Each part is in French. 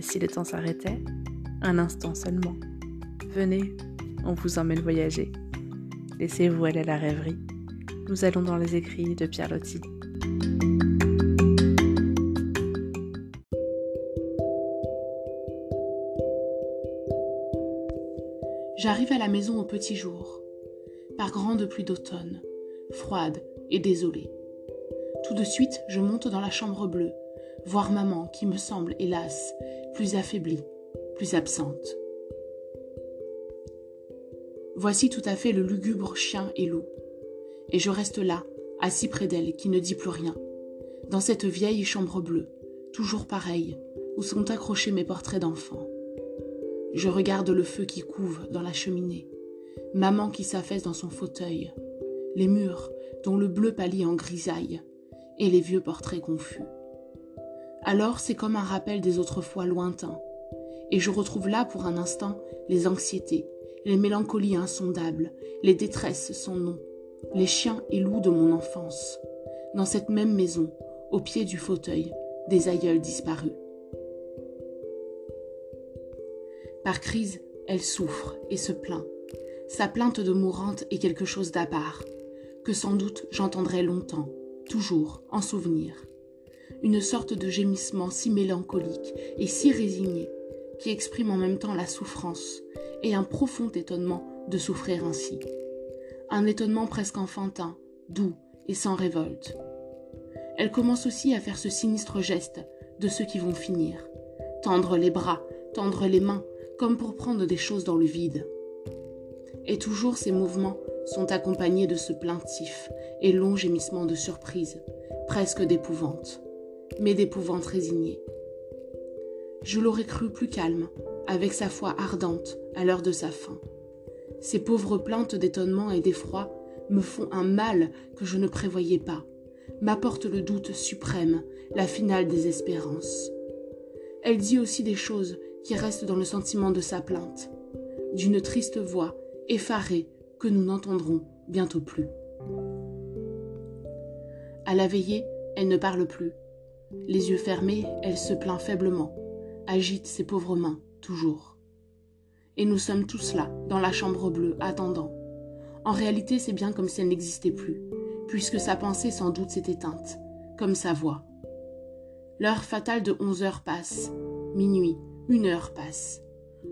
Et si le temps s'arrêtait? Un instant seulement. Venez, on vous emmène voyager. Laissez-vous aller à la rêverie. Nous allons dans les écrits de Pierre Loti. J'arrive à la maison au petit jour, par grande pluie d'automne, froide et désolée. Tout de suite, je monte dans la chambre bleue, voir maman qui me semble, hélas, plus affaiblie, plus absente. Voici tout à fait le lugubre chien et loup. Et je reste là, assis près d'elle, qui ne dit plus rien, dans cette vieille chambre bleue, toujours pareille, où sont accrochés mes portraits d'enfants. Je regarde le feu qui couve dans la cheminée, maman qui s'affaisse dans son fauteuil, les murs dont le bleu pâlit en grisaille, et les vieux portraits confus. Alors c'est comme un rappel des autres fois lointains, et je retrouve là pour un instant les anxiétés, les mélancolies insondables, les détresses sans nom, les chiens et loups de mon enfance, dans cette même maison, au pied du fauteuil des aïeuls disparus. Par crise, elle souffre et se plaint. Sa plainte de mourante est quelque chose d'à part, que sans doute j'entendrai longtemps, toujours, en souvenir une sorte de gémissement si mélancolique et si résigné, qui exprime en même temps la souffrance et un profond étonnement de souffrir ainsi. Un étonnement presque enfantin, doux et sans révolte. Elle commence aussi à faire ce sinistre geste de ceux qui vont finir, tendre les bras, tendre les mains, comme pour prendre des choses dans le vide. Et toujours ces mouvements sont accompagnés de ce plaintif et long gémissement de surprise, presque d'épouvante mais d'épouvante résignée. Je l'aurais cru plus calme, avec sa foi ardente à l'heure de sa fin. Ces pauvres plaintes d'étonnement et d'effroi me font un mal que je ne prévoyais pas, m'apportent le doute suprême, la finale désespérance. Elle dit aussi des choses qui restent dans le sentiment de sa plainte, d'une triste voix effarée que nous n'entendrons bientôt plus. À la veillée, elle ne parle plus, les yeux fermés, elle se plaint faiblement, agite ses pauvres mains, toujours. Et nous sommes tous là, dans la chambre bleue, attendant. En réalité, c'est bien comme si elle n'existait plus, puisque sa pensée sans doute s'est éteinte, comme sa voix. L'heure fatale de onze heures passe, minuit, une heure passe.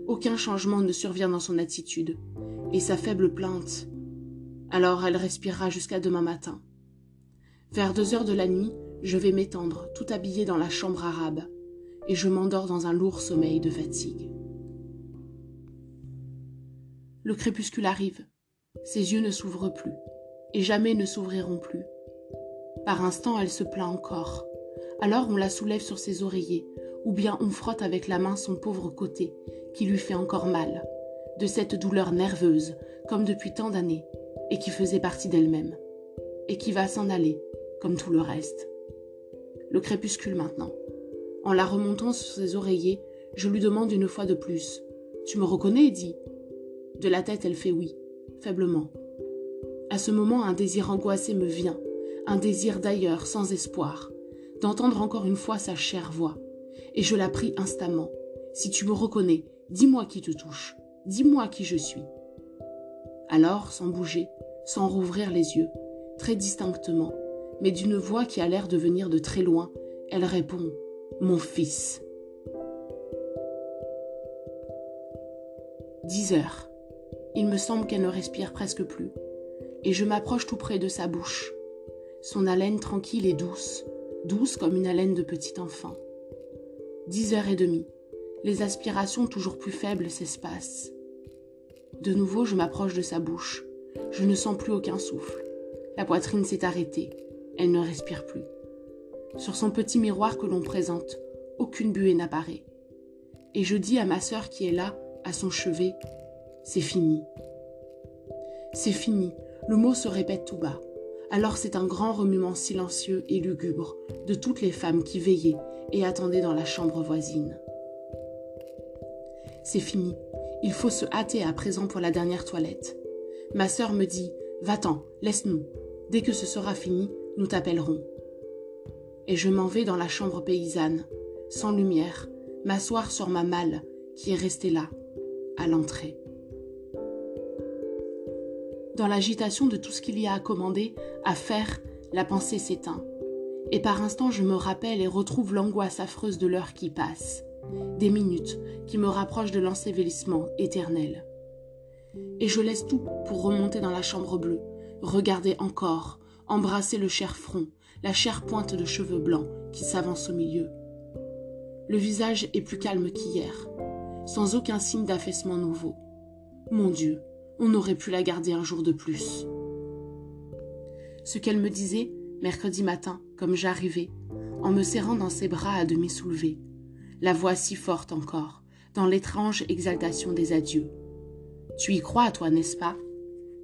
Aucun changement ne survient dans son attitude, et sa faible plainte. Alors elle respirera jusqu'à demain matin. Vers deux heures de la nuit, je vais m'étendre, tout habillé dans la chambre arabe, et je m'endors dans un lourd sommeil de fatigue. Le crépuscule arrive. Ses yeux ne s'ouvrent plus, et jamais ne s'ouvriront plus. Par instant, elle se plaint encore. Alors on la soulève sur ses oreillers, ou bien on frotte avec la main son pauvre côté, qui lui fait encore mal, de cette douleur nerveuse, comme depuis tant d'années, et qui faisait partie d'elle-même, et qui va s'en aller, comme tout le reste le crépuscule maintenant. En la remontant sur ses oreillers, je lui demande une fois de plus Tu me reconnais, Eddie? De la tête, elle fait oui, faiblement. À ce moment, un désir angoissé me vient, un désir d'ailleurs, sans espoir, d'entendre encore une fois sa chère voix. Et je la prie instamment Si tu me reconnais, dis-moi qui te touche, dis-moi qui je suis. Alors, sans bouger, sans rouvrir les yeux, très distinctement, mais d'une voix qui a l'air de venir de très loin, elle répond Mon fils. Dix heures. Il me semble qu'elle ne respire presque plus, et je m'approche tout près de sa bouche. Son haleine tranquille et douce, douce comme une haleine de petit enfant. Dix heures et demie. Les aspirations toujours plus faibles s'espacent. De nouveau, je m'approche de sa bouche. Je ne sens plus aucun souffle. La poitrine s'est arrêtée. Elle ne respire plus. Sur son petit miroir que l'on présente, aucune buée n'apparaît. Et je dis à ma sœur qui est là, à son chevet, c'est fini. C'est fini, le mot se répète tout bas. Alors c'est un grand remuement silencieux et lugubre de toutes les femmes qui veillaient et attendaient dans la chambre voisine. C'est fini, il faut se hâter à présent pour la dernière toilette. Ma sœur me dit Va-t'en, laisse-nous. Dès que ce sera fini, nous t'appellerons. Et je m'en vais dans la chambre paysanne, sans lumière, m'asseoir sur ma malle qui est restée là, à l'entrée. Dans l'agitation de tout ce qu'il y a à commander, à faire, la pensée s'éteint. Et par instants, je me rappelle et retrouve l'angoisse affreuse de l'heure qui passe, des minutes qui me rapprochent de l'ensevelissement éternel. Et je laisse tout pour remonter dans la chambre bleue, regarder encore, embrasser le cher front, la chère pointe de cheveux blancs qui s'avance au milieu. Le visage est plus calme qu'hier, sans aucun signe d'affaissement nouveau. Mon Dieu, on aurait pu la garder un jour de plus. Ce qu'elle me disait, mercredi matin, comme j'arrivais, en me serrant dans ses bras à demi soulevés, la voix si forte encore, dans l'étrange exaltation des adieux. Tu y crois, toi, n'est-ce pas?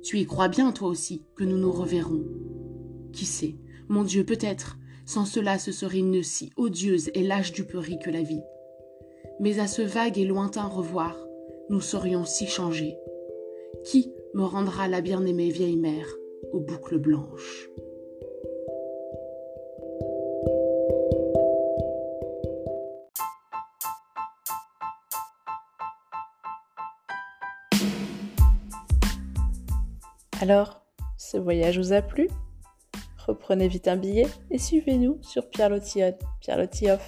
Tu y crois bien, toi aussi, que nous nous reverrons Qui sait? Mon Dieu, peut-être, sans cela ce serait une si odieuse et lâche duperie que la vie. Mais à ce vague et lointain revoir, nous serions si changés. Qui me rendra la bien-aimée vieille mère aux boucles blanches? Alors, ce voyage vous a plu? Reprenez vite un billet et suivez-nous sur Pierre Lotillon, Pierre.